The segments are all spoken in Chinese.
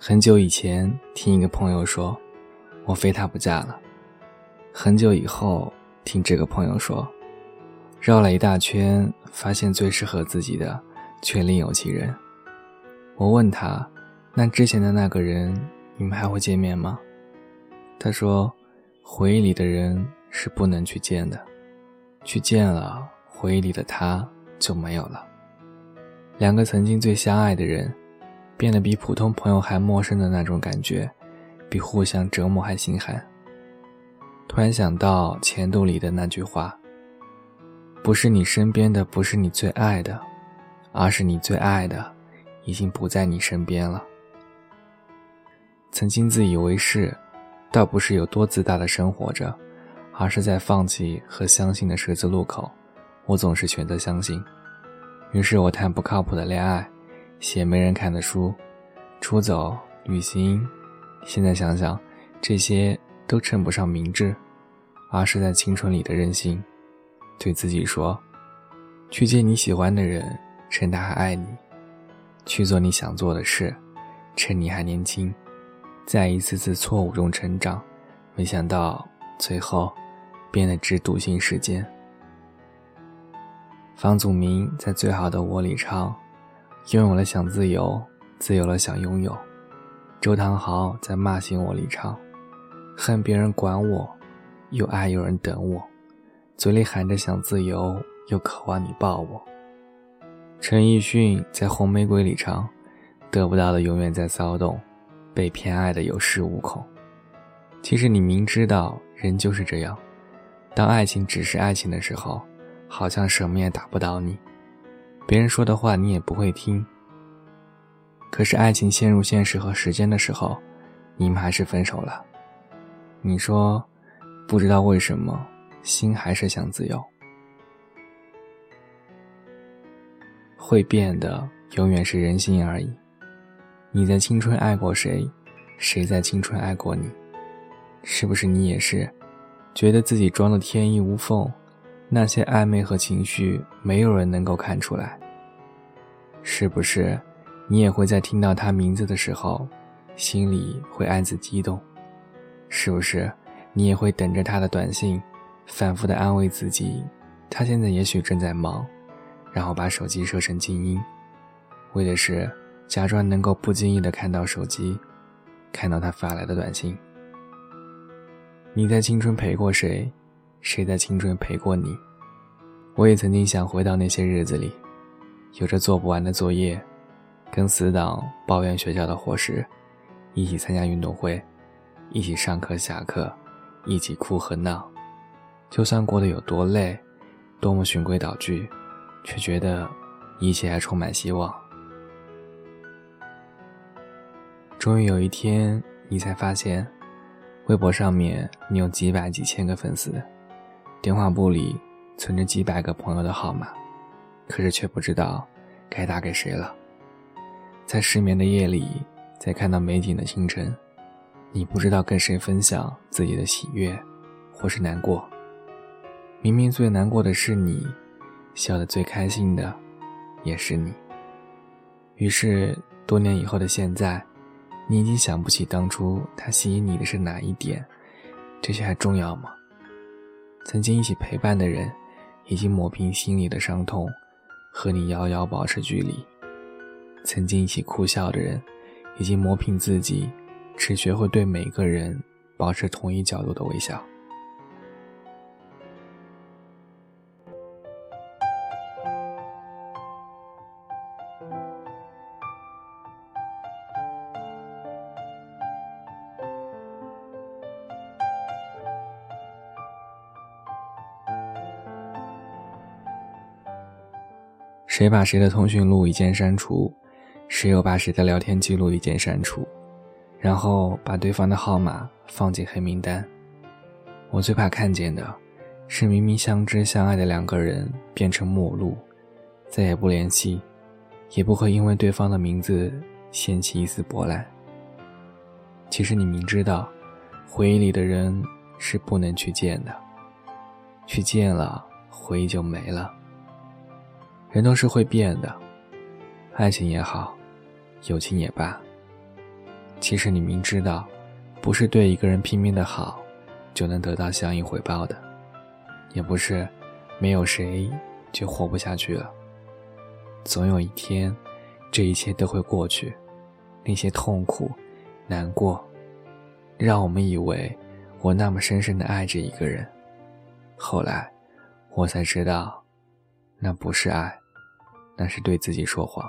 很久以前听一个朋友说，我非他不嫁了。很久以后听这个朋友说，绕了一大圈，发现最适合自己的却另有其人。我问他，那之前的那个人，你们还会见面吗？他说，回忆里的人是不能去见的，去见了，回忆里的他就没有了。两个曾经最相爱的人。变得比普通朋友还陌生的那种感觉，比互相折磨还心寒。突然想到《前度》里的那句话：“不是你身边的，不是你最爱的，而是你最爱的，已经不在你身边了。”曾经自以为是，倒不是有多自大的生活着，而是在放弃和相信的十字路口，我总是选择相信。于是我谈不靠谱的恋爱。写没人看的书，出走旅行，现在想想，这些都称不上明智，而是在青春里的任性。对自己说：去见你喜欢的人，趁他还爱你；去做你想做的事，趁你还年轻。在一次次错误中成长，没想到最后变得只笃信时间。房祖名在《最好的我》里唱。拥有了想自由，自由了想拥有。周汤豪在《骂醒我》里唱：“恨别人管我，又爱有人等我，嘴里喊着想自由，又渴望你抱我。”陈奕迅在《红玫瑰》里唱：“得不到的永远在骚动，被偏爱的有恃无恐。”其实你明知道人就是这样，当爱情只是爱情的时候，好像什么也打不倒你。别人说的话你也不会听。可是爱情陷入现实和时间的时候，你们还是分手了。你说，不知道为什么，心还是想自由。会变的永远是人心而已。你在青春爱过谁，谁在青春爱过你？是不是你也是，觉得自己装的天衣无缝？那些暧昧和情绪，没有人能够看出来。是不是，你也会在听到他名字的时候，心里会暗自激动？是不是，你也会等着他的短信，反复的安慰自己，他现在也许正在忙，然后把手机设成静音，为的是假装能够不经意的看到手机，看到他发来的短信。你在青春陪过谁？谁在青春陪过你？我也曾经想回到那些日子里，有着做不完的作业，跟死党抱怨学校的伙食，一起参加运动会，一起上课下课，一起哭和闹。就算过得有多累，多么循规蹈矩，却觉得一切还充满希望。终于有一天，你才发现，微博上面你有几百几千个粉丝。电话簿里存着几百个朋友的号码，可是却不知道该打给谁了。在失眠的夜里，在看到美景的清晨，你不知道跟谁分享自己的喜悦，或是难过。明明最难过的是你，笑得最开心的也是你。于是多年以后的现在，你已经想不起当初他吸引你的是哪一点，这些还重要吗？曾经一起陪伴的人，已经磨平心里的伤痛，和你遥遥保持距离；曾经一起哭笑的人，已经磨平自己，只学会对每个人保持同一角度的微笑。谁把谁的通讯录一键删除，谁又把谁的聊天记录一键删除，然后把对方的号码放进黑名单。我最怕看见的，是明明相知相爱的两个人变成陌路，再也不联系，也不会因为对方的名字掀起一丝波澜。其实你明知道，回忆里的人是不能去见的，去见了，回忆就没了。人都是会变的，爱情也好，友情也罢，其实你明知道，不是对一个人拼命的好，就能得到相应回报的，也不是没有谁就活不下去了。总有一天，这一切都会过去，那些痛苦、难过，让我们以为我那么深深的爱着一个人，后来，我才知道，那不是爱，那是对自己说谎。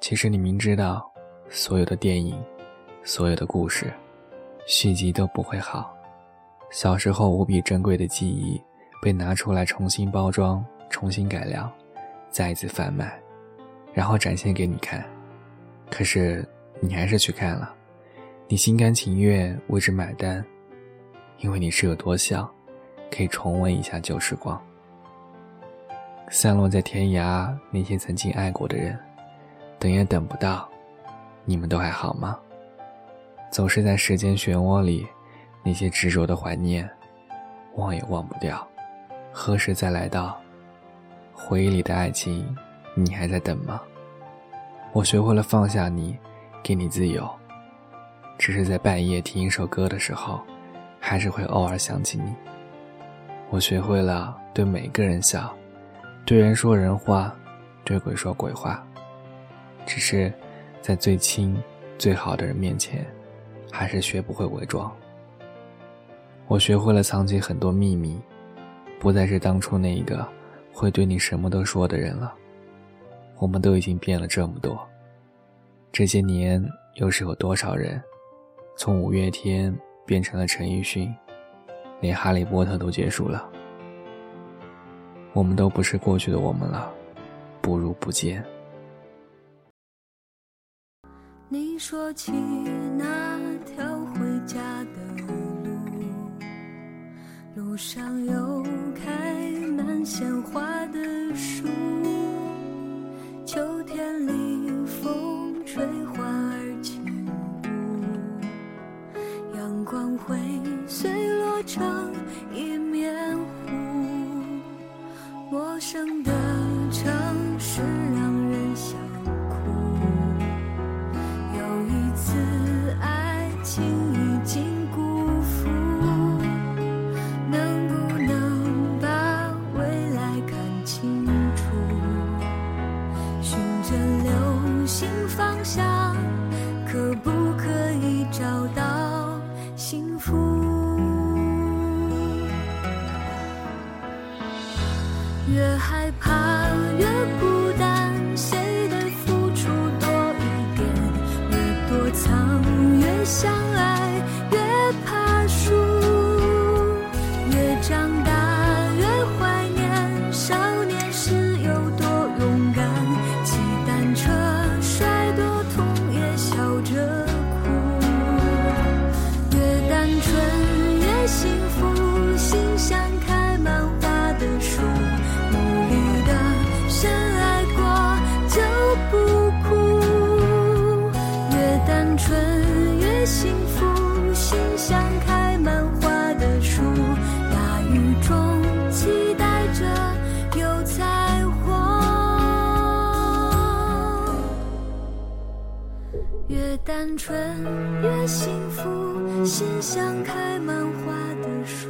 其实你明知道，所有的电影，所有的故事，续集都不会好。小时候无比珍贵的记忆，被拿出来重新包装、重新改良，再一次贩卖，然后展现给你看。可是你还是去看了，你心甘情愿为之买单，因为你是有多想，可以重温一下旧时光。散落在天涯那些曾经爱过的人。等也等不到，你们都还好吗？总是在时间漩涡里，那些执着的怀念，忘也忘不掉。何时再来到？回忆里的爱情，你还在等吗？我学会了放下你，给你自由。只是在半夜听一首歌的时候，还是会偶尔想起你。我学会了对每个人笑，对人说人话，对鬼说鬼话。只是，在最亲、最好的人面前，还是学不会伪装。我学会了藏起很多秘密，不再是当初那一个会对你什么都说的人了。我们都已经变了这么多，这些年又是有多少人，从五月天变成了陈奕迅，连哈利波特都结束了。我们都不是过去的我们了，不如不见。你说起那条回家的路，路上有开满鲜花害怕越孤单，谁的付出多一点？越躲藏越想单纯越幸福，心像开满花的树。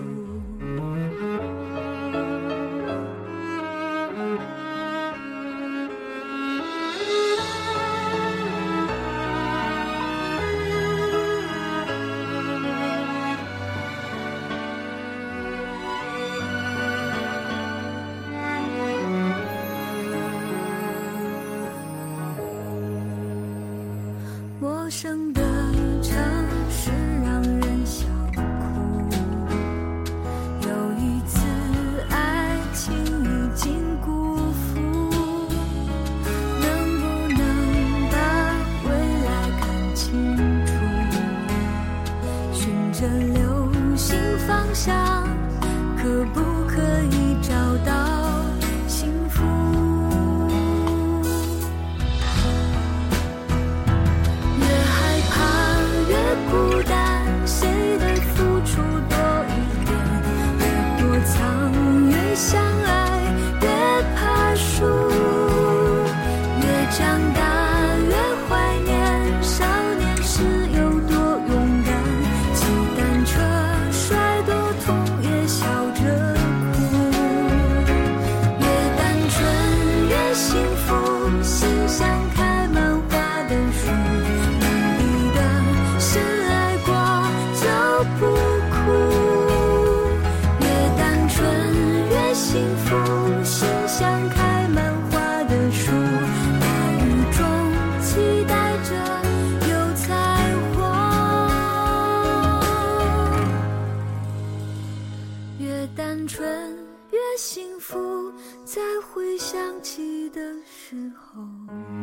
时候。